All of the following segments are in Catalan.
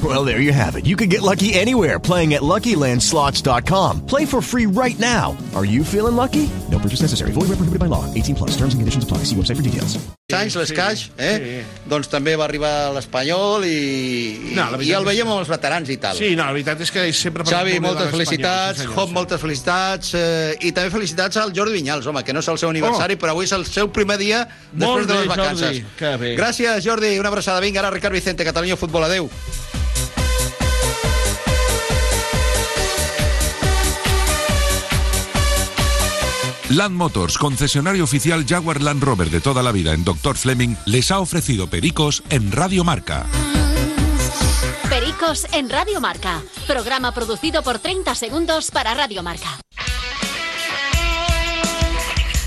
Well, there you have it. You can get lucky anywhere playing at LuckyLandSlots.com. Play for free right now. Are you feeling lucky? No purchase necessary. Void where prohibited by law. 18 plus. Terms and conditions apply. See website for details. anys, l'escaix, eh? Doncs també va arribar l'Espanyol i, No, la i el veiem amb els veterans i tal. Sí, no, la veritat és que sempre... per Xavi, moltes felicitats, sí, Hop, sí. moltes felicitats, eh, i també felicitats al Jordi Vinyals, home, que no és el seu aniversari, però avui és el seu primer dia després Oh. Molt de les bé, vacances. Jordi, que bé. Gràcies, Jordi, una abraçada. Vinga, ara Ricard Vicente, Catalunya Futbol, adeu. Land Motors, concesionario oficial Jaguar Land Rover de toda la vida en Dr. Fleming, les ha ofrecido Pericos en Radio Marca. Pericos en Radio Marca. Programa producido por 30 segundos para Radio Marca.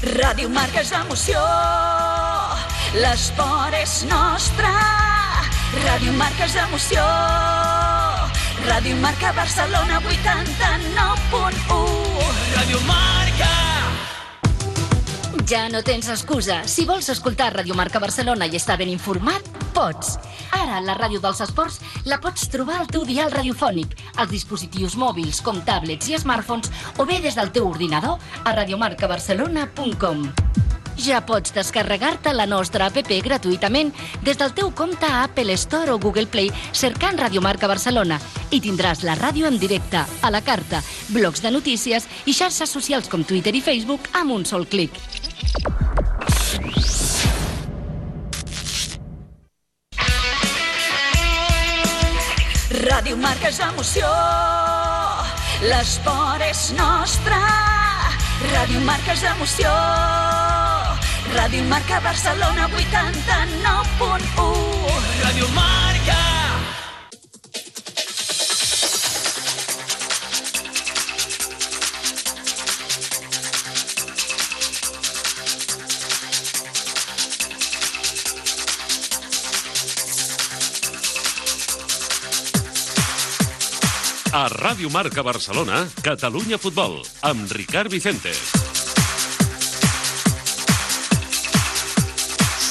Ràdio Marca és emoció, l'esport és nostre. Ràdio Marca és emoció, Ràdio Marca Barcelona 89.1. Ràdio Marca. Ja no tens excusa. Si vols escoltar Radio Marca Barcelona i estar ben informat, pots. Ara, la ràdio dels esports la pots trobar al teu dial radiofònic, als dispositius mòbils com tablets i smartphones o bé des del teu ordinador a radiomarcabarcelona.com. Ja pots descarregar-te la nostra app gratuïtament des del teu compte a Apple Store o Google Play cercant Radio Marca Barcelona i tindràs la ràdio en directe, a la carta, blocs de notícies i xarxes socials com Twitter i Facebook amb un sol clic. Ràdio Marca és emoció, l'esport és nostre. Ràdio Marca és emoció, Ràdio Marca Barcelona 89.1. Ràdio Marca. A Ràdio Marca Barcelona, Catalunya Futbol, amb Ricard Vicente.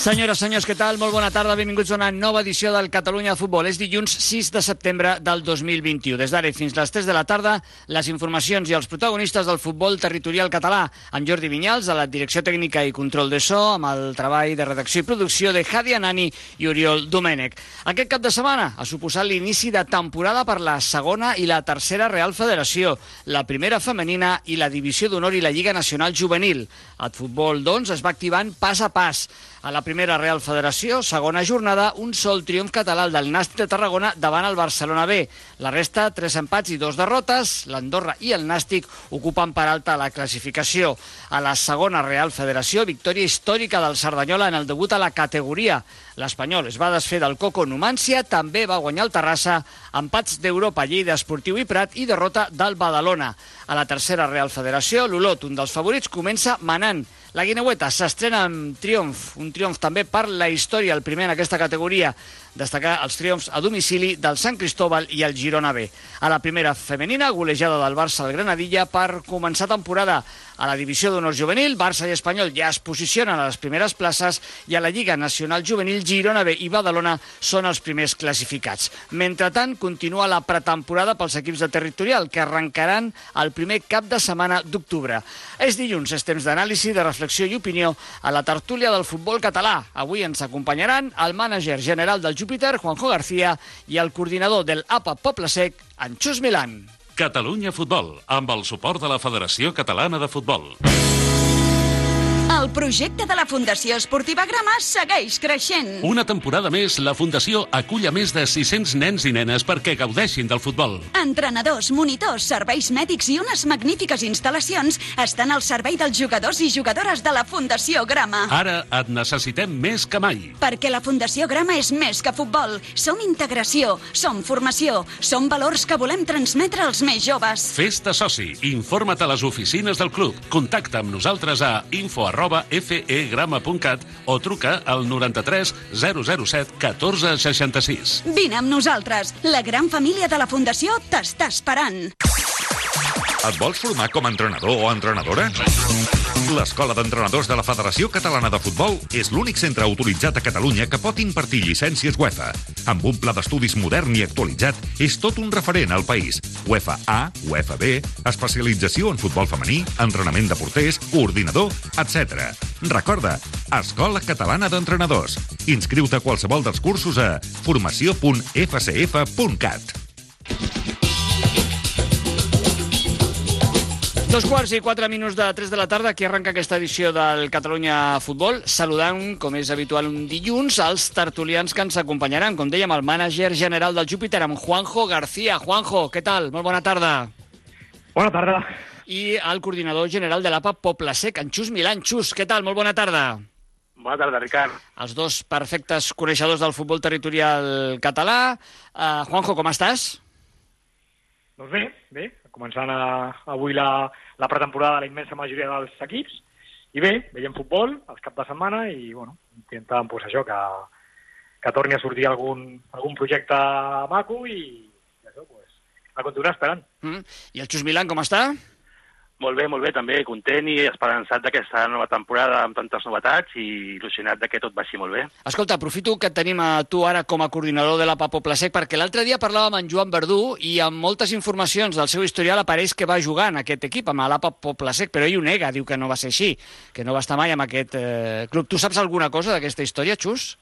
Senyores, senyors, què tal? Molt bona tarda, benvinguts a una nova edició del Catalunya Futbol. És dilluns 6 de setembre del 2021. Des d'ara fins les 3 de la tarda, les informacions i els protagonistes del futbol territorial català, amb Jordi Vinyals, a la direcció tècnica i control de so, amb el treball de redacció i producció de Jadi Anani i Oriol Domènech. Aquest cap de setmana ha suposat l'inici de temporada per la segona i la tercera Real Federació, la primera femenina i la divisió d'honor i la Lliga Nacional Juvenil. El futbol, doncs, es va activant pas a pas. A la primera Real Federació, segona jornada, un sol triomf català el del Nàstic de Tarragona davant el Barcelona B. La resta, tres empats i dos derrotes. L'Andorra i el Nàstic ocupen per alta la classificació. A la segona Real Federació, victòria històrica del Cerdanyola en el debut a la categoria. L'Espanyol es va desfer del Coco Numància, també va guanyar el Terrassa, empats d'Europa, Lleida Esportiu i Prat i derrota del Badalona. A la tercera Real Federació, l'Olot, un dels favorits, comença manant. La Guineueta s'estrena amb triomf, un triomf també per la història, el primer en aquesta categoria. Destacar els triomfs a domicili del Sant Cristóbal i el Girona B. A la primera femenina, golejada del Barça al Granadilla per començar temporada. A la divisió d'honor juvenil, Barça i Espanyol ja es posicionen a les primeres places i a la Lliga Nacional Juvenil, Girona B i Badalona són els primers classificats. Mentretant, continua la pretemporada pels equips de territorial, que arrencaran el primer cap de setmana d'octubre. És dilluns, és temps d'anàlisi, de reflexió i opinió a la tertúlia del futbol català. Avui ens acompanyaran el mànager general del Júpiter, Juanjo García, i el coordinador del APA Poble Sec, en Xus Milán. Catalunya Futbol, amb el suport de la Federació Catalana de Futbol. El projecte de la Fundació Esportiva Grama segueix creixent. Una temporada més, la Fundació acull a més de 600 nens i nenes perquè gaudeixin del futbol. Entrenadors, monitors, serveis mèdics i unes magnífiques instal·lacions estan al servei dels jugadors i jugadores de la Fundació Grama. Ara et necessitem més que mai. Perquè la Fundació Grama és més que futbol. Som integració, som formació, som valors que volem transmetre als més joves. Festa soci. Informa't a les oficines del club. Contacta amb nosaltres a info arroba fegrama.cat o truca al 93 007 14 66. Vine amb nosaltres. La gran família de la Fundació t'està esperant. Et vols formar com a entrenador o entrenadora? L'Escola d'Entrenadors de la Federació Catalana de Futbol és l'únic centre autoritzat a Catalunya que pot impartir llicències UEFA. Amb un pla d'estudis modern i actualitzat, és tot un referent al país. UEFA A, UEFA B, especialització en futbol femení, entrenament de porters, coordinador, etc. Recorda, Escola Catalana d'Entrenadors. Inscriu-te a qualsevol dels cursos a formació.fcf.cat. Dos quarts i quatre minuts de 3 de la tarda, aquí arrenca aquesta edició del Catalunya Futbol, saludant, com és habitual un dilluns, els tertulians que ens acompanyaran. Com dèiem, el mànager general del Júpiter, amb Juanjo García. Juanjo, què tal? Molt bona tarda. Bona tarda. I el coordinador general de l'APA Poble Sec, en Xus Milán. Xus, què tal? Molt bona tarda. Bona tarda, Ricard. Els dos perfectes coneixedors del futbol territorial català. Uh, Juanjo, com estàs? Doncs bé, bé, començant a, avui la, la pretemporada de la immensa majoria dels equips, i bé, veiem futbol els cap de setmana i, bueno, intentant, pues, això, que, que torni a sortir algun, algun projecte maco i, i això, pues, a continuar esperant. Mm. I el Xus Milan, com està? Molt bé, molt bé, també content i esperançat d'aquesta nova temporada amb tantes novetats i il·lusionat de que tot vagi molt bé. Escolta, aprofito que et tenim a tu ara com a coordinador de la Papo Plasec, perquè l'altre dia parlàvem amb Joan Verdú i amb moltes informacions del seu historial apareix que va jugar en aquest equip, amb l'APA Poblesec, però ell ho nega, diu que no va ser així, que no va estar mai en aquest eh, club. Tu saps alguna cosa d'aquesta història, Xus?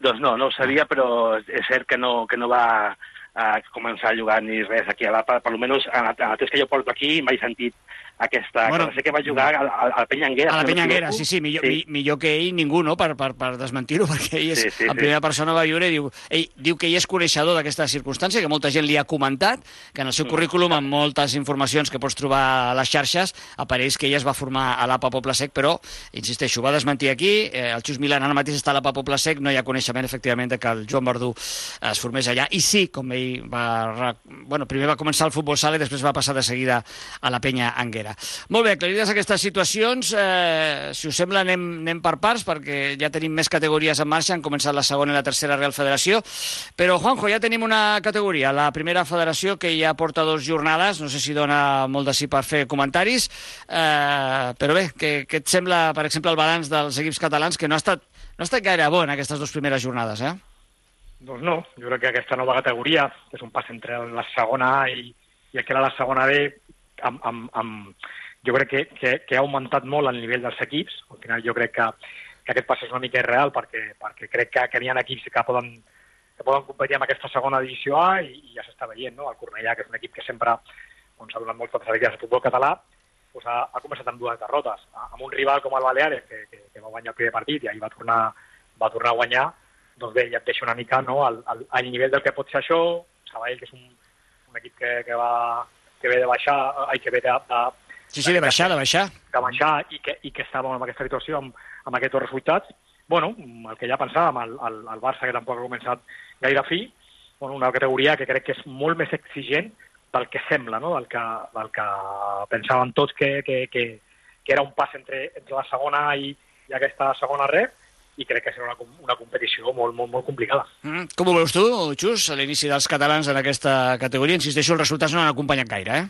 Doncs no, no ho sabia, però és cert que no, que no va a començar a jugar ni res aquí a l'APA, per almenys en el temps que jo porto aquí mai sentit aquesta... Bueno, sé que va jugar al, al, al Penyanguera. A la Penyanguera, sí, sí, millor, sí. Mi, millor que ell ningú, no?, per, per, per desmentir-ho, perquè ell és, sí, sí, en primera sí. persona va viure i diu, ell diu que ell és coneixedor d'aquesta circumstància, que molta gent li ha comentat, que en el seu mm. currículum, amb moltes informacions que pots trobar a les xarxes, apareix que ell es va formar a l'APA Poble Sec, però, insisteixo, va desmentir aquí, eh, el Xus Milan ara mateix està a l'APA Poble Sec, no hi ha coneixement, efectivament, de que el Joan Verdú es formés allà, i sí, com ell va... Bueno, primer va començar el futbol sala i després va passar de seguida a la penya Anguera. Molt bé, aclarides aquestes situacions, eh, si us sembla anem, anem per parts, perquè ja tenim més categories en marxa, han començat la segona i la tercera Real Federació, però Juanjo, ja tenim una categoria, la primera federació, que ja porta dos jornades, no sé si dona molt de sí per fer comentaris, eh, però bé, què, què et sembla, per exemple, el balanç dels equips catalans, que no ha estat, no ha estat gaire bo en aquestes dues primeres jornades, eh? Doncs no, jo crec que aquesta nova categoria és un pas entre la segona A i, i aquella la segona B amb, amb, amb, jo crec que, que, que ha augmentat molt el nivell dels equips. Al final jo crec que, que aquest pas és una mica irreal perquè, perquè crec que, que n'hi ha equips que poden, que poden competir amb aquesta segona divisió A i, i ja s'està veient, no? El Cornellà, que és un equip que sempre on s'ha donat moltes alegries al futbol català, doncs ha, ha començat amb dues derrotes. Amb un rival com el Baleares, que, que, que va guanyar el primer partit i ahir va tornar, va tornar a guanyar, doncs bé, ja et deixa una mica no, al, al, al nivell del que pot ser això. Sabadell, que és un, un equip que, que, va, que ve de baixar, ai, que ve de, de, Sí, sí, de baixar, de baixar. De baixar i que, i que estàvem en aquesta situació amb, amb aquests resultats. bueno, el que ja pensàvem, el, el, el Barça, que tampoc ha començat gaire fi, bueno, una categoria que crec que és molt més exigent del que sembla, no? del, que, del que pensàvem tots que, que, que, que era un pas entre, entre la segona i, i aquesta segona rep, i crec que serà una, una competició molt, molt, molt complicada. Mm. Com ho veus tu, Xus, a l'inici dels catalans en aquesta categoria? Insisteixo, els resultats no han acompanyat gaire, eh?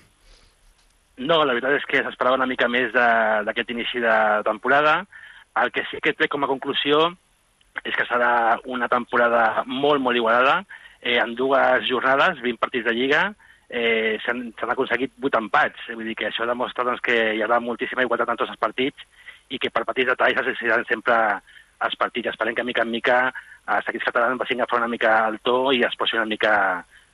No, la veritat és que s'esperava una mica més d'aquest inici de temporada. El que sí que trec com a conclusió és que serà una temporada molt, molt igualada. Eh, en dues jornades, 20 partits de Lliga, eh, s'han aconseguit 8 empats. Vull dir que això demostra doncs, que hi haurà moltíssima igualtat en tots els partits i que per petits detalls es decidiran sempre els partits. Esperem que mica en mica els equips catalans vagin a fer una mica el to i es posin una mica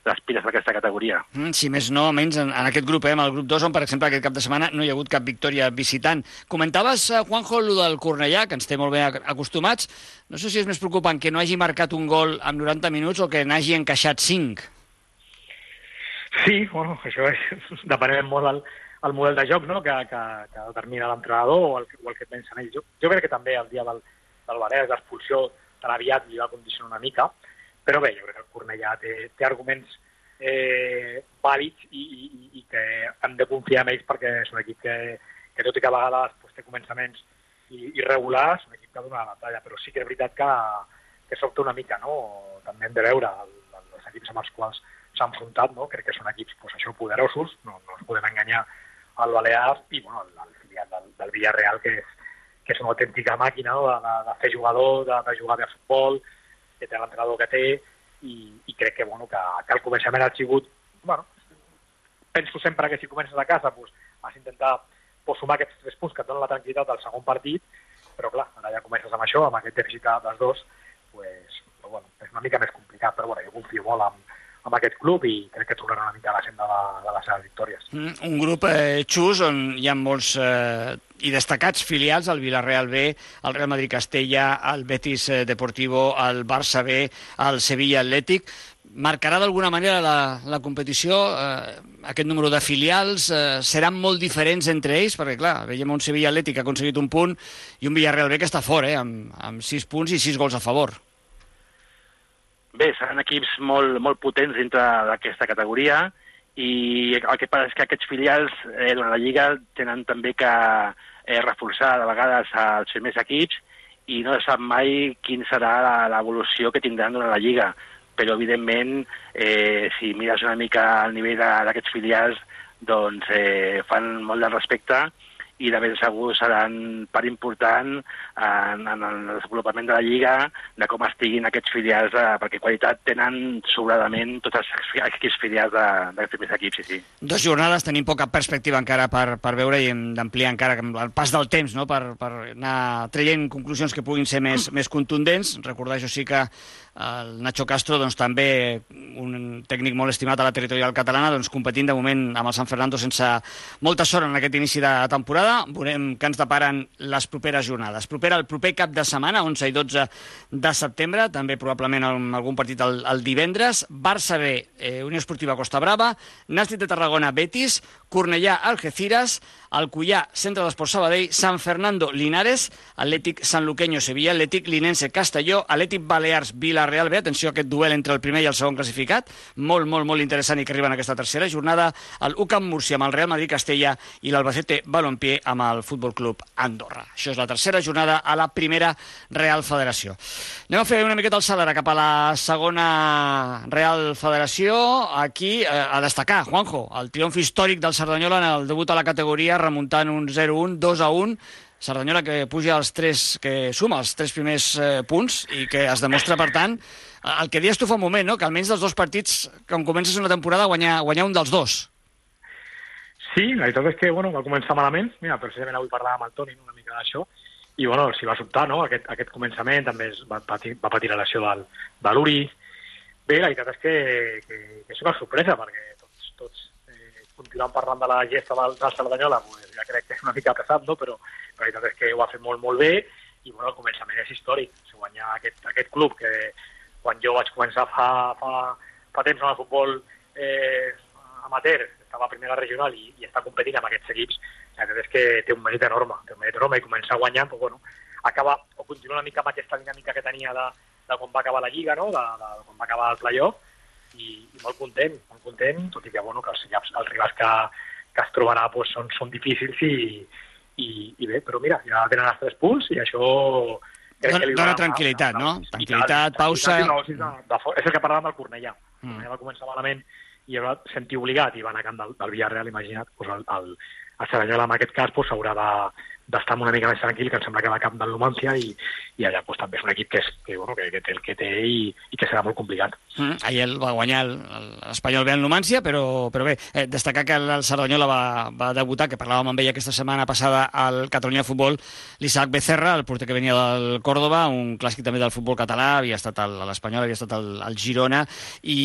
les piles d'aquesta categoria. Mm, si més no, menys en, en aquest grup, eh, en el grup 2, on, per exemple, aquest cap de setmana no hi ha hagut cap victòria visitant. Comentaves, eh, Juanjo, el del Cornellà, que ens té molt ben acostumats. No sé si és més preocupant que no hagi marcat un gol en 90 minuts o que n'hagi encaixat 5. Sí, bueno, això és, depenent molt del, el model de joc no? que, que, que determina l'entrenador o, el, o el que pensen ells. Jo, jo crec que també el dia del, del Balears l'expulsió tan aviat li va condicionar una mica, però bé, jo crec que el Cornellà té, té arguments eh, vàlids i, i, i que hem de confiar en ells perquè és un equip que, que tot i que a vegades pues, té començaments irregulars, un equip que dona la batalla, però sí que és veritat que, que sobta una mica, no? També hem de veure el, el, els equips amb els quals s'ha enfrontat, no? crec que són equips pues, això poderosos, no, no ens podem enganyar al Balears i bueno, el, el filial del, del Villarreal, que és, que és una autèntica màquina no? de, de, fer jugador, de, de jugar bé a futbol, que té l'entrenador que té, i, i crec que, bueno, que, que al començament ha sigut... Bueno, penso sempre que si comences a casa pues, has d'intentar pues, sumar aquests tres punts que et donen la tranquil·litat del segon partit, però clar, ara ja comences amb això, amb aquest dèficit dels dos, pues, però, bueno, és una mica més complicat, però bueno, jo confio molt en, amb aquest club i crec que tornarà una mica a la senda de, de les seves victòries. Mm, un grup eh, xus on hi ha molts eh, i destacats filials, el Villarreal B, el Real Madrid Castella, el Betis eh, Deportivo, el Barça B, el Sevilla Atlètic. Marcarà d'alguna manera la, la competició, eh, aquest número de filials, eh, seran molt diferents entre ells, perquè clar, veiem un Sevilla Atlètic que ha aconseguit un punt i un Villarreal B que està fora, eh, amb, amb sis punts i sis gols a favor. Bé, seran equips molt, molt potents dintre d'aquesta categoria i el que passa és que aquests filials eh, la Lliga tenen també que eh, reforçar de vegades els primers equips i no sap mai quin serà l'evolució que tindran durant la Lliga. Però, evidentment, eh, si mires una mica el nivell d'aquests filials, doncs eh, fan molt de respecte i de ben segur seran part important en, en el desenvolupament de la Lliga, de com estiguin aquests filials, de, perquè qualitat tenen sobradament tots els equips filials d'aquests primers equips, sí, sí. Dos jornades, tenim poca perspectiva encara per, per veure i hem d'ampliar encara el pas del temps no? per, per anar traient conclusions que puguin ser més, més contundents. Recordar, això sí que el Nacho Castro, doncs, també un tècnic molt estimat a la territorial catalana, doncs, competint de moment amb el San Fernando sense molta sort en aquest inici de temporada. Veurem què ens deparen les properes jornades. Propera el proper cap de setmana, 11 i 12 de setembre, també probablement algun partit el, el divendres. Barça B, eh, Unió Esportiva Costa Brava, Nàstic de Tarragona, Betis, Cornellà, Algeciras, Alcuyà, Centre d'Esport Sabadell, San Fernando, Linares, Atlètic Sant Luqueño, Sevilla, Atlètic Linense, Castelló, Atlètic Balears, Villarreal B, atenció a aquest duel entre el primer i el segon classificat, molt, molt, molt interessant i que arriba en aquesta tercera jornada, el UCAM Múrcia amb el Real Madrid Castella i l'Albacete Balompié amb el Futbol Club Andorra. Això és la tercera jornada a la primera Real Federació. Anem a fer una miqueta salt ara cap a la segona Real Federació. Aquí eh, a destacar, Juanjo, el triomf històric del Cerdanyola en el debut a la categoria remuntant un 0-1, 2-1, Cerdanyola que puja els tres, que suma els tres primers eh, punts i que es demostra, per tant, el que dius tu fa un moment, no? que almenys dels dos partits, quan comences una temporada, guanyar, guanyar un dels dos. Sí, la veritat és que bueno, va començar malament. Mira, precisament avui parlàvem amb el Toni una mica d'això, i bueno, s'hi va sobtar, no? Aquest, aquest començament també es va patir, va patir la lesió del, de l'Uri. Bé, la veritat és que, que, que és una sorpresa, perquè tots, tots continuant parlant de la gesta del, del Cerdanyola, pues, ja crec que és una mica pesat, no? però la veritat és que ho ha fet molt, molt bé i bueno, el començament és històric. O guanyar aquest, aquest club que quan jo vaig començar fa, fa, fa temps en el futbol eh, amateur, estava a primera regional i, i està competint amb aquests equips, la veritat és que té un mèrit enorme, té un mèrit enorme i començar guanyant, pues, bueno, acaba, o continua una mica amb aquesta dinàmica que tenia de, de quan va acabar la Lliga, no? de, de, de quan va acabar el playoff, i, i molt content, molt content, tot i que, bueno, que els, els rivals que, que es trobarà pues, són, són difícils i, i, i bé, però mira, ja tenen els tres punts i això... Dona, dona, tranquil·litat, no? Tranquil·litat, pausa... No, sí, no, de, és el que parlàvem del Cornellà. Mm. Cornellà va començar malament i va sentir obligat i va anar a camp del, del Villarreal, imagina't, pues el, el, el Cerdanyola en aquest cas pues, haurà de, d'estar una mica més tranquil, que em sembla que va cap del Numancia i, i allà pues, també és un equip que, és, que, bueno, que, que té el que té i, i que serà molt complicat. Mm, ahir el va guanyar l'Espanyol bé en Numancia, però, però bé, eh, destacar que el Cerdanyola va, va debutar, que parlàvem amb ell aquesta setmana passada al Catalunya Futbol, l'Isaac Becerra, el porter que venia del Córdoba, un clàssic també del futbol català, havia estat a l'Espanyol, havia estat al, al Girona, i,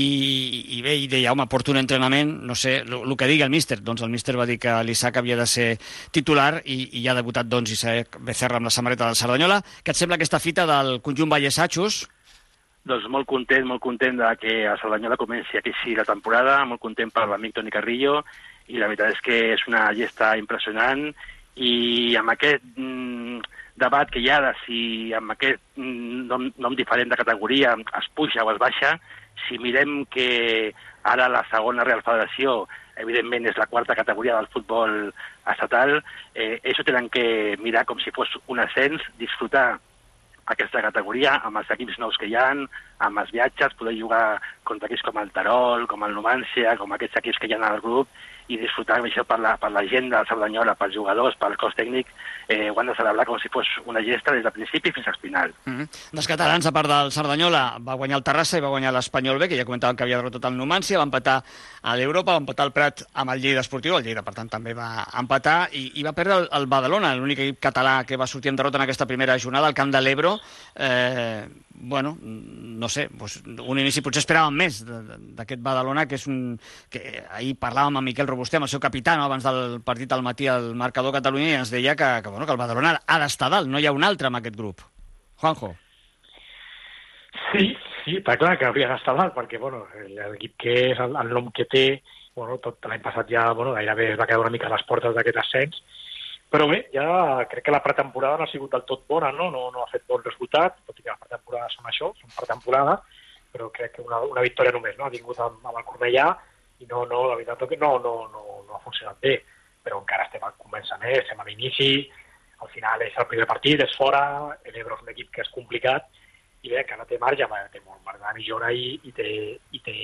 i bé, i deia, home, porto un entrenament, no sé, el que digui el míster, doncs el míster va dir que l'Isaac havia de ser titular i, i ja ha debutat doncs Isaac Becerra amb la samarreta del Cerdanyola. Què et sembla aquesta fita del conjunt Vallesatxos? Doncs molt content, molt content de que a Cerdanyola comenci sí la temporada, molt content per l'amic Toni Carrillo, i la veritat és que és una gesta impressionant, i amb aquest mm, debat que hi ha de si amb aquest mm, nom, nom diferent de categoria es puja o es baixa, si mirem que ara la segona Real Federació evidentment és la quarta categoria del futbol estatal, eh, ho tenen que mirar com si fos un ascens, disfrutar aquesta categoria amb els equips nous que hi han, amb els viatges, poder jugar contra equips com el Tarol, com el Numancia, com aquests equips que hi ha al grup, i disfrutar això per la, per la gent de Cerdanyola, pels jugadors, pel cos tècnic, eh, ho han de celebrar com si fos una gesta des del principi fins al final. Mm -hmm. Dels catalans, a part del Cerdanyola, va guanyar el Terrassa i va guanyar l'Espanyol B, que ja comentàvem que havia derrotat el Numància, va empatar a l'Europa, va empatar el Prat amb el Lleida Esportiu, el Lleida, per tant, també va empatar, i, i va perdre el, el Badalona, l'únic equip català que va sortir en derrota en aquesta primera jornada, al camp de l'Ebro, eh, bueno, no sé, doncs un inici potser esperàvem més d'aquest Badalona, que és un... que ahir parlàvem amb Miquel Robusté, amb el seu capità, no? abans del partit al matí al marcador Catalunya, ens deia que, que, bueno, que el Badalona ha d'estar dalt, no hi ha un altre en aquest grup. Juanjo. Sí, sí, està clar que hauria d'estar dalt, perquè bueno, l'equip que és, el, el nom que té, bueno, tot l'any passat ja bueno, gairebé es va quedar una mica a les portes d'aquest ascens, però bé, ja crec que la pretemporada no ha sigut del tot bona, no? No, no ha fet bon resultat, tot i que la pretemporada són això, són pretemporada, però crec que una, una victòria només, no? Ha vingut amb, amb el Cornellà i no, no, la veritat que no, no, no, no ha funcionat bé, però encara estem al començament, estem a l'inici, al final és el primer partit, és fora, l'Ebro és un equip que és complicat, i bé, que no té marge, té molt marge de millora i, i, té, i, té,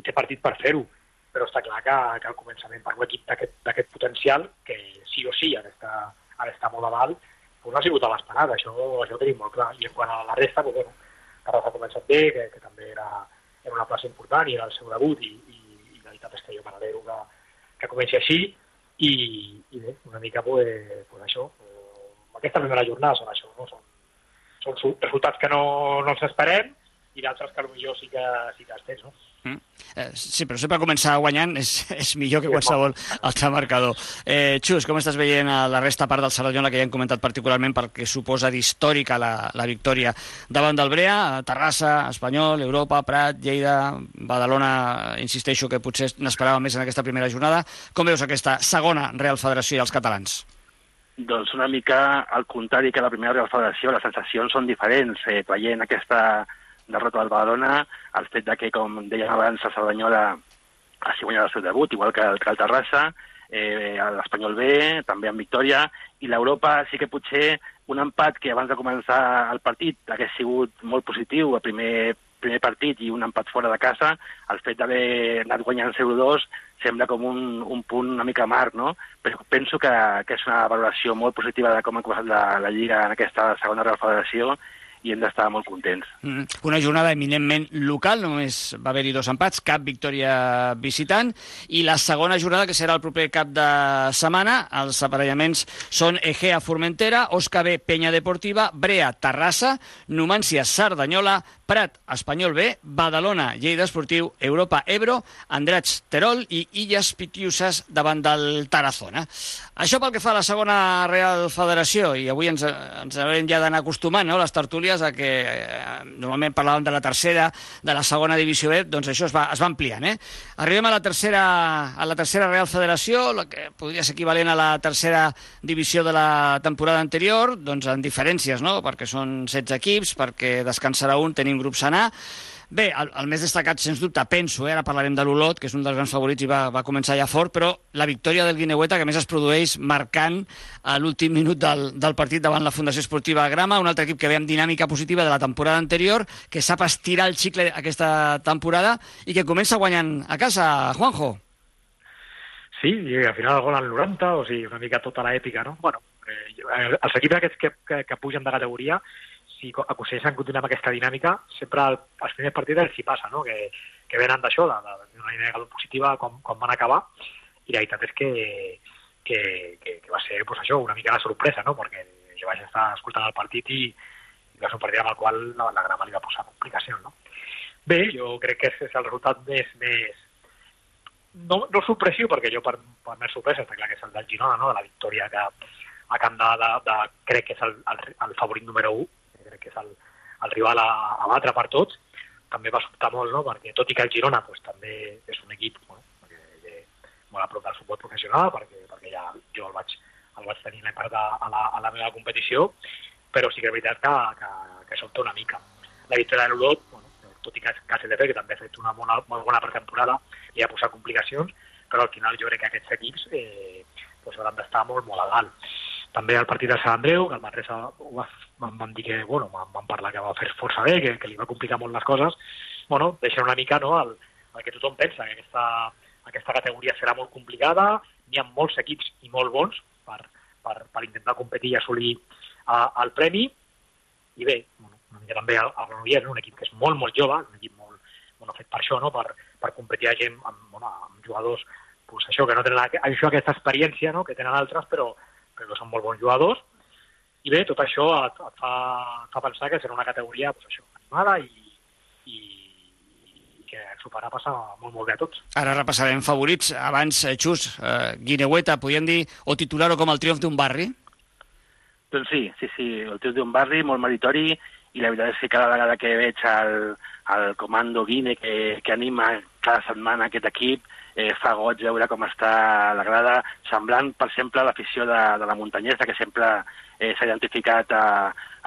i té partit per fer-ho. Però està clar que, que al començament per un equip d'aquest potencial, que sí o sí ha d'estar molt a dalt, doncs no ha sigut a l'esperat, això, això ho tenim molt clar. I en quant a la resta, doncs, bueno, Carles ha començat bé, que, que també era, era una plaça important i era el seu debut, i, i, i la veritat és que jo m'alegro que, que comenci així, i, i bé, una mica pues, pues això, eh, aquesta primera jornada són això, no? són són resultats que no, no ens esperem i d'altres que potser sí que, sí que els tens, no? Eh, sí, però sempre començar guanyant és, és millor que qualsevol altre marcador. Eh, Xus, com estàs veient a la resta part del Cerdanyola que ja hem comentat particularment perquè suposa d'històrica la, la victòria davant del Brea, Terrassa, Espanyol, Europa, Prat, Lleida, Badalona, insisteixo que potser n'esperava més en aquesta primera jornada. Com veus aquesta segona Real Federació i els catalans? Doncs una mica al contrari que la primera Real Federació, les sensacions són diferents. Eh, veient aquesta derrota del Badalona, el fet de que, com dèiem abans, a Cerdanyola hagi guanyat el seu debut, igual que el, que el Terrassa, eh, l'Espanyol B, també amb victòria, i l'Europa sí que potser un empat que abans de començar el partit hagués sigut molt positiu, el primer primer partit i un empat fora de casa, el fet d'haver anat guanyant 0-2 sembla com un, un punt una mica amarg, no? Però penso que, que és una valoració molt positiva de com ha començat la, la Lliga en aquesta segona Real Federació i hem d'estar molt contents. Mm. Una jornada eminentment local, només va haver-hi dos empats, cap victòria visitant, i la segona jornada, que serà el proper cap de setmana, els aparellaments són Egea Formentera, Osca B Penya Deportiva, Brea Terrassa, Numància Cerdanyola, Prat Espanyol B, Badalona Lleida Esportiu, Europa Ebro, Andratx Terol i Illes Pitiusas davant del Tarazona. Això pel que fa a la segona Real Federació, i avui ens, ens haurem ja d'anar acostumant, no?, les tertúlies a que eh, normalment parlàvem de la tercera, de la segona divisió B, doncs això es va, es va ampliant. Eh? Arribem a la tercera, a la tercera Real Federació, la que podria ser equivalent a la tercera divisió de la temporada anterior, doncs en diferències, no? perquè són 16 equips, perquè descansarà un, tenim grup sanar, Bé, el, el més destacat, sens dubte, penso, eh, ara parlarem de l'Olot, que és un dels grans favorits i va, va començar ja fort, però la victòria del Guineueta, que més es produeix marcant a l'últim minut del, del partit davant la Fundació Esportiva Grama, un altre equip que ve amb dinàmica positiva de la temporada anterior, que sap estirar el xicle aquesta temporada i que comença guanyant a casa, Juanjo. Sí, i al final el gol al 90, o sigui, una mica tota l'èpica, no? Bueno, eh, els equips aquests que, que, que pugen de categoria, si aconsegueixen continuar amb aquesta dinàmica, sempre el, els primers partits els hi passa, no? Que, que venen d'això, d'una dinàmica positiva, com, com van acabar, i la veritat és que, que, que, que va ser pues, això, una mica la sorpresa, no? perquè jo vaig estar escoltant el partit i, i va ser un partit amb el qual la, la grama li va posar complicacions. No? Bé, jo crec que és, és el resultat més, més no, no sorpressiu, perquè jo per, per més sorpresa està clar que és el del Girona, no? de la victòria que a Camp de, de, de crec que és el, el, el favorit número 1, crec que és el, el rival a, a batre per tots, també va sobtar molt, no? perquè tot i que el Girona pues, també és un equip bueno, molt a prop del futbol professional, perquè, perquè ja jo el vaig, el vaig tenir l'any passat a, la, a la meva competició, però sí que és veritat que, que, que sobta una mica. La victòria de l'Olot, bueno, tot i que KCDP, que també ha fet una bona, molt bona pretemporada, li ha posat complicacions, però al final jo crec que aquests equips eh, doncs hauran d'estar molt, molt a dalt. També el partit de Sant Andreu, que el Manresa van, van dir que, bueno, van, van parlar que va fer força bé, que, que li va complicar molt les coses, bueno, deixen una mica no, el, el que tothom pensa, que aquesta, aquesta categoria serà molt complicada, n'hi ha molts equips i molt bons per, per, per intentar competir i assolir uh, el premi, i bé, bueno, una mica també el, el Granollers, un equip que és molt, molt jove, un equip molt, bueno, fet per això, no? per, per competir a gent amb, bueno, amb jugadors pues, això, que no tenen això, aquesta experiència no? que tenen altres, però, però són molt bons jugadors, i bé, tot això et, et, fa, et fa pensar que serà una categoria pues, això, animada i, i, que s'ho farà passar molt, molt bé a tots. Ara repassarem favorits. Abans, eh, Xus, eh, Guineueta, podríem dir, o titular-ho com el triomf d'un barri? Doncs sí, sí, sí, el triomf d'un barri, molt meritori, i la veritat és que cada vegada que veig el, el comando Guine que, que anima cada setmana aquest equip, eh, fa goig veure com està la grada, semblant, per exemple, l'afició de, de la muntanyesa, que sempre eh, s'ha identificat a,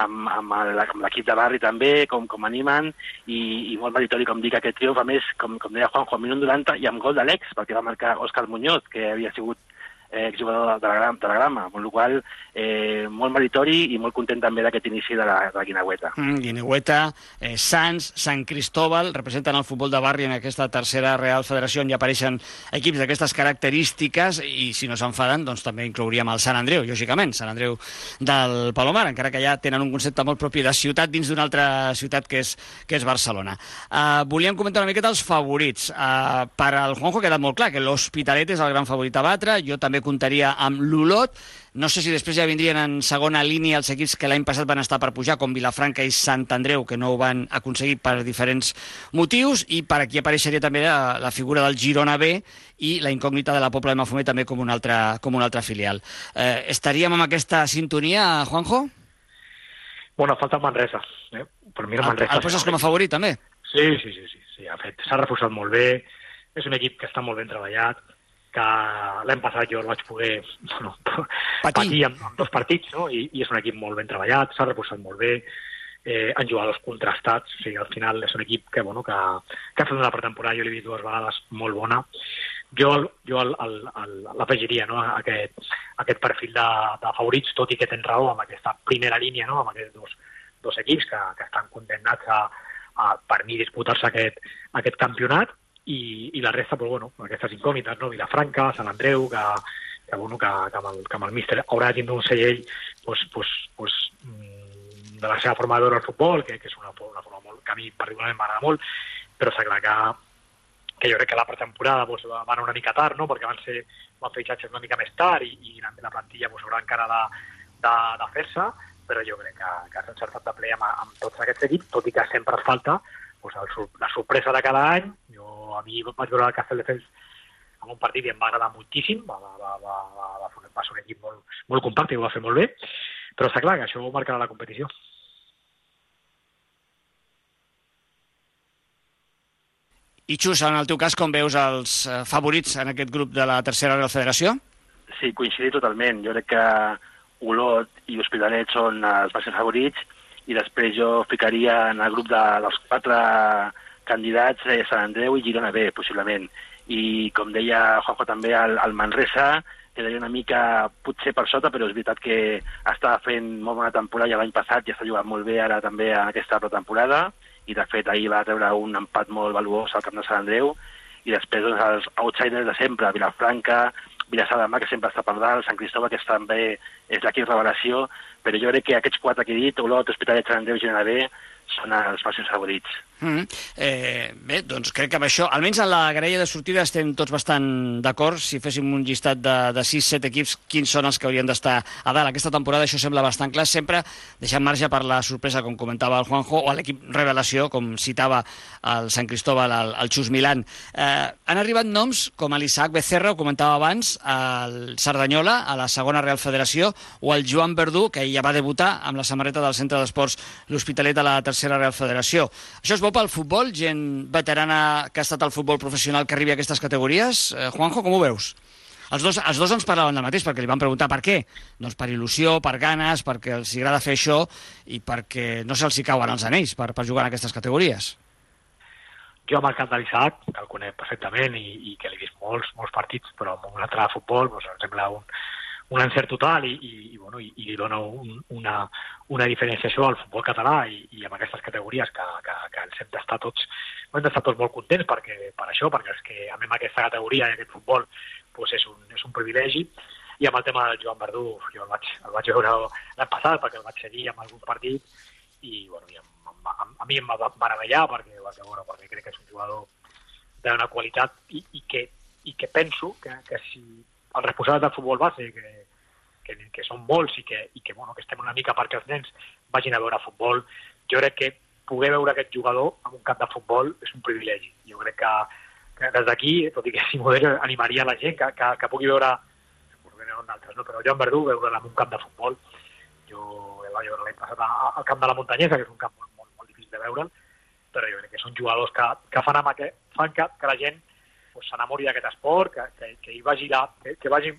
amb, amb l'equip de barri també, com, com animen, i, i molt meritori, com dic, aquest triomf, a més, com, com deia Juanjo, al minut 90 i amb gol de l'ex, perquè va marcar Òscar Muñoz, que havia sigut eh, exjugador de la, de la grama, amb la qual eh, molt meritori i molt content també d'aquest inici de la, de la Guineueta. Mm, Guineueta, eh, Sants, Sant Cristóbal, representen el futbol de barri en aquesta tercera Real Federació on hi apareixen equips d'aquestes característiques i si no s'enfaden doncs també inclouríem el Sant Andreu, lògicament, Sant Andreu del Palomar, encara que ja tenen un concepte molt propi de ciutat dins d'una altra ciutat que és, que és Barcelona. Uh, volíem comentar una miqueta els favorits. Uh, per al Juanjo ha quedat molt clar que l'Hospitalet és el gran favorit a batre, jo també comptaria amb l'Olot, no sé si després ja vindrien en segona línia els equips que l'any passat van estar per pujar, com Vilafranca i Sant Andreu, que no ho van aconseguir per diferents motius, i per aquí apareixeria també la, la figura del Girona B i la incògnita de la Pobla de Mafumet també com un altre, com un altre filial. Eh, estaríem amb aquesta sintonia, Juanjo? Bueno, falta Manresa. Eh? Per mi el Manresa... El, el poses com a favorit, també? Sí, sí, sí, sí, sí. s'ha reforçat molt bé, és un equip que està molt ben treballat, que l'any passat jo el vaig poder bueno, patir, patir amb, amb dos partits, no? I, i és un equip molt ben treballat, s'ha reposat molt bé, eh, han jugadors contrastats, o sigui, al final és un equip que, bueno, que, que ha fet una pretemporada, jo l'he vist dues vegades molt bona. Jo, jo l'afegiria no, a aquest, a aquest perfil de, de favorits, tot i que tens raó amb aquesta primera línia, no, amb aquests dos, dos equips que, que estan condemnats a, a per mi, disputar-se aquest, aquest campionat, i, i la resta, pues, bueno, aquestes incògnites, no? Vilafranca, Sant Andreu, que, que, bueno, que, que, amb, el, que amb el míster haurà de tindre un segell pues, pues, pues, de la seva forma de veure el futbol, que, que és una, una forma molt, que a mi particularment m'agrada molt, però està clar que, que jo crec que la pretemporada pues, va anar una mica tard, no? perquè van, ser, van fer xatxes una mica més tard i, i la, la plantilla pues, haurà encara de, de, de fer-se, però jo crec que, que s'ha encertat de ple amb, amb tots aquests equips, tot i que sempre falta pues, el, la sorpresa de cada any. Jo, a mi vaig veure el Castelldefels en un partit i em va agradar moltíssim, va, va, va, va, va, va, va ser un equip molt, molt compacte i ho va fer molt bé, però està clar que això marcarà la competició. I Xus, en el teu cas, com veus els eh, favorits en aquest grup de la tercera Real Federació? Sí, coincidir totalment. Jo crec que Olot i Hospitalet són els màxims favorits i després jo ficaria en el grup de, dels quatre candidats eh, Sant Andreu i Girona B, possiblement. I, com deia Juanjo també, el, el Manresa quedaria una mica, potser per sota, però és veritat que estava fent molt bona temporada ja l'any passat i està jugant molt bé ara també en aquesta pretemporada i de fet ahir va treure un empat molt valuós al camp de Sant Andreu i després doncs, els outsiders de sempre, Vilafranca, Vilassar de Mar, que sempre està per dalt, Sant Cristòbal, que és també és l'equip revelació, però jo crec que aquests quatre que he dit, Olot, Hospitalet, Sant Andreu i B, són els màxims favorits. Mm -hmm. eh, bé, doncs crec que amb això, almenys en la graella de sortida estem tots bastant d'acord. Si féssim un llistat de, de 6-7 equips, quins són els que haurien d'estar a dalt aquesta temporada, això sembla bastant clar, sempre deixant marge per la sorpresa, com comentava el Juanjo, o l'equip revelació, com citava el Sant Cristóbal, el, el Xus Milan. Eh, han arribat noms com l'Isaac Becerra, ho comentava abans, el Cerdanyola, a la segona Real Federació, o el Joan Verdú, que ja va debutar amb la samarreta del Centre d'Esports L'Hospitalet a la tercera Real Federació. Això és bo pel futbol? Gent veterana que ha estat al futbol professional que arribi a aquestes categories? Eh, Juanjo, com ho veus? Els dos, els dos ens parlaven del mateix, perquè li van preguntar per què. Doncs per il·lusió, per ganes, perquè els agrada fer això i perquè no se'ls hi cauen els anells per, per jugar en aquestes categories. Jo amb el cap de l'Isaac, el conec perfectament i, i que l'he vist molts, molts partits, però amb un altre futbol doncs, em sembla un, un encert total i, i, i, bueno, i, i li dona un, una, una diferenciació al futbol català i, i amb aquestes categories que, que, que ens hem d'estar tots, hem d'estar tots molt contents perquè, per això, perquè és que a mi aquesta categoria i aquest futbol doncs és, un, és un privilegi. I amb el tema del Joan Verdú jo el vaig, el vaig veure l'any passat perquè el vaig seguir amb alguns partits i, bueno, i amb, amb, amb, a mi em va meravellar perquè, perquè, bueno, perquè crec que és un jugador d'una qualitat i, i, que, i que penso que, que si els responsables del futbol base, que, que, que són molts i que, i que, bueno, que estem una mica perquè els nens vagin a veure futbol, jo crec que poder veure aquest jugador en un camp de futbol és un privilegi. Jo crec que, que des d'aquí, tot i que si model animaria la gent que, que, que pugui veure d'altres, no? però Joan Verdú veure en un camp de futbol jo veure l'any passat al camp de la Muntanyesa, que és un camp molt, molt, molt difícil de veure'l, però jo crec que són jugadors que, que fan, amb aquest, fan que, que la gent pues, s'enamori d'aquest esport, que, que, que hi vagi, la, que, que, vagi,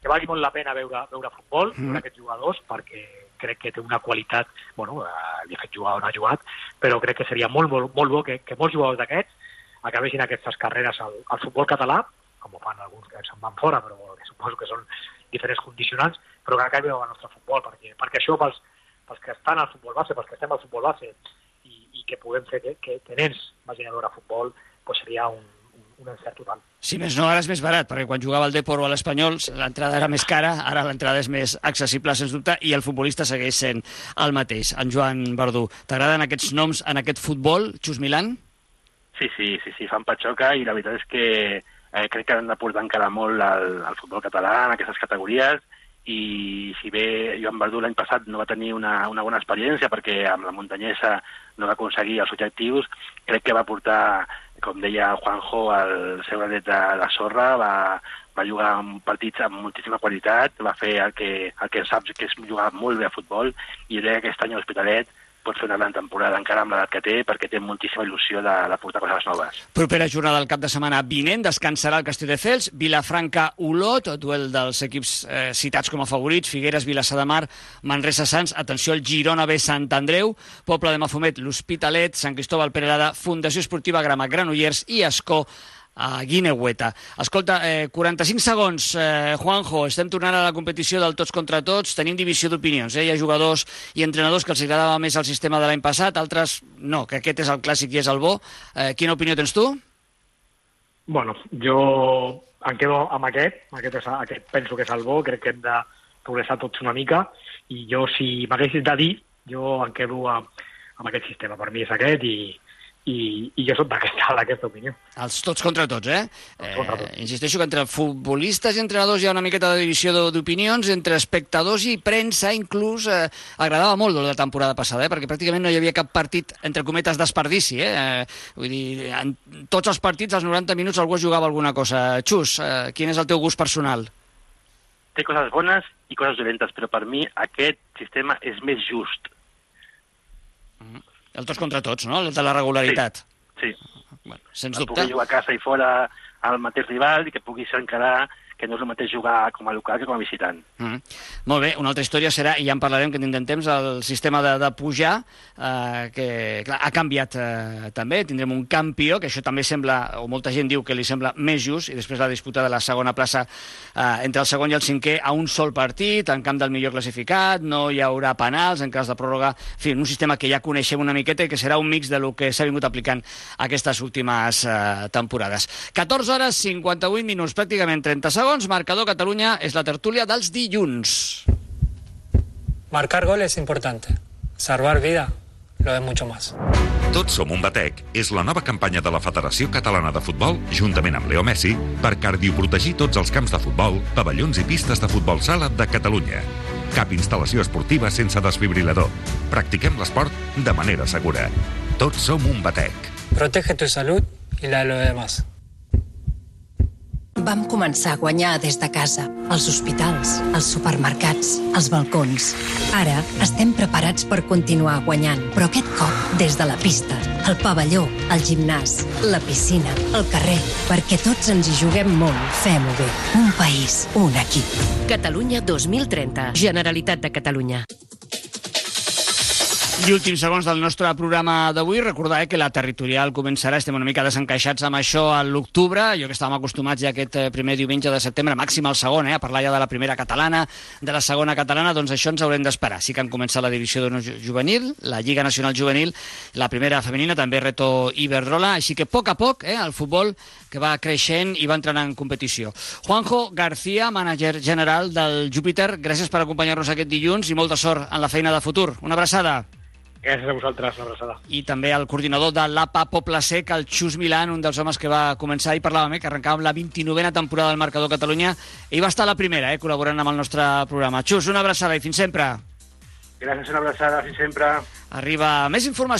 que valgui molt la pena veure, veure futbol, mm. veure aquests jugadors, perquè crec que té una qualitat, bueno, eh, li ha fet jugar on ha jugat, però crec que seria molt, molt, molt bo que, que molts jugadors d'aquests acabessin aquestes carreres al, al futbol català, com ho fan alguns que se'n van fora, però que suposo que són diferents condicionants, però que acabi el nostre futbol, perquè, perquè això pels, pels que estan al futbol base, pels que estem al futbol base, i, i que puguem fer que, que, que nens vagin a veure futbol, pues seria un, un encert total. Si més no, ara és més barat, perquè quan jugava al Depor o a l'Espanyol l'entrada era més cara, ara l'entrada és més accessible, sens dubte, i el futbolista segueix sent el mateix. En Joan Verdú, t'agraden aquests noms en aquest futbol, Xus Milan? Sí, sí, sí, sí, fan patxoca i la veritat és que eh, crec que han de portar encara molt al, al futbol català en aquestes categories i si bé Joan Verdú l'any passat no va tenir una, una bona experiència perquè amb la muntanyesa no va aconseguir els objectius, crec que va portar, com deia Juanjo, el seu granet de, de sorra, va, va jugar en partits amb moltíssima qualitat, va fer el que, el que saps que és jugar molt bé a futbol i crec que aquest any a l'Hospitalet pot fer una gran temporada encara amb l'edat que té perquè té moltíssima il·lusió de, de portar coses noves. Propera jornada del cap de setmana vinent descansarà el Castelldefels, Vilafranca-Olot, duel dels equips eh, citats com a favorits, Figueres, Vilassar de Mar, Manresa-Sants, atenció al Girona B Sant Andreu, Poble de Mafumet, l'Hospitalet, Sant Cristóbal Perelada, Fundació Esportiva Grama Granollers i Escó a Guineueta. Escolta, eh, 45 segons, eh, Juanjo, estem tornant a la competició del tots contra tots, tenim divisió d'opinions, eh? hi ha jugadors i entrenadors que els agradava més el sistema de l'any passat, altres no, que aquest és el clàssic i és el bo. Eh, quina opinió tens tu? Bueno, jo em quedo amb aquest, aquest, és, aquest penso que és el bo, crec que hem de progressar tots una mica, i jo, si m'haguessis de dir, jo em quedo amb, amb aquest sistema. Per mi és aquest i, i, i jo soc d'aquesta opinió. Els tots contra tots, eh? Contra tots. eh? Insisteixo que entre futbolistes i entrenadors hi ha una miqueta de divisió d'opinions, entre espectadors i premsa inclús eh, agradava molt la temporada passada, eh? perquè pràcticament no hi havia cap partit, entre cometes, desperdici. Eh? eh? Vull dir, en tots els partits, als 90 minuts, algú jugava alguna cosa. Xus, eh, quin és el teu gust personal? Té coses bones i coses dolentes, però per mi aquest sistema és més just. El tots contra tots, no? El de la regularitat. Sí. sí. Bueno, sens que dubte. pugui jugar a casa i fora al mateix rival i que puguis encarar que no és el mateix jugar com a local que com a visitant. Mm. Molt bé, una altra història serà, i ja en parlarem que tindrem temps, el sistema de, de pujar, eh, que clar, ha canviat eh, també, tindrem un campió, que això també sembla, o molta gent diu que li sembla més just, i després la disputa de la segona plaça eh, entre el segon i el cinquè a un sol partit, en camp del millor classificat, no hi haurà penals en cas de pròrroga, en fi, un sistema que ja coneixem una miqueta i que serà un mix de lo que s'ha vingut aplicant aquestes últimes eh, temporades. 14 hores, 58 minuts, pràcticament 30 segons, marcador Catalunya és la tertúlia dels dilluns. Marcar gol es importante. Salvar vida lo es mucho más. Tots som un batec és la nova campanya de la Federació Catalana de Futbol, juntament amb Leo Messi, per cardioprotegir tots els camps de futbol, pavellons i pistes de futbol sala de Catalunya. Cap instal·lació esportiva sense desfibrilador. Practiquem l'esport de manera segura. Tots som un batec. Protege tu salud y la de los demás. Vam començar a guanyar des de casa, als hospitals, als supermercats, als balcons. Ara estem preparats per continuar guanyant, però aquest cop des de la pista, el pavelló, el gimnàs, la piscina, el carrer, perquè tots ens hi juguem molt. Fem-ho bé. Un país, un equip. Catalunya 2030. Generalitat de Catalunya. I últims segons del nostre programa d'avui, recordar eh, que la territorial començarà, estem una mica desencaixats amb això a l'octubre, jo que estàvem acostumats ja aquest eh, primer diumenge de setembre, màxim al segon, eh, a parlar ja de la primera catalana, de la segona catalana, doncs això ens haurem d'esperar. Sí que han començat la divisió d'honor juvenil, la Lliga Nacional Juvenil, la primera femenina, també Reto Iberdrola, així que a poc a poc eh, el futbol que va creixent i va entrant en competició. Juanjo García, mànager general del Júpiter, gràcies per acompanyar-nos aquest dilluns i molta sort en la feina de futur. Una abraçada. Gràcies a vosaltres, una abraçada. I també el coordinador de l'APA Poble Sec, el Xus Milan, un dels homes que va començar, i parlàvem, eh, que arrencava amb la 29a temporada del Marcador Catalunya, i va estar la primera, eh, col·laborant amb el nostre programa. Xus, una abraçada i fins sempre. Gràcies, una abraçada, fins sempre. Arriba més informació.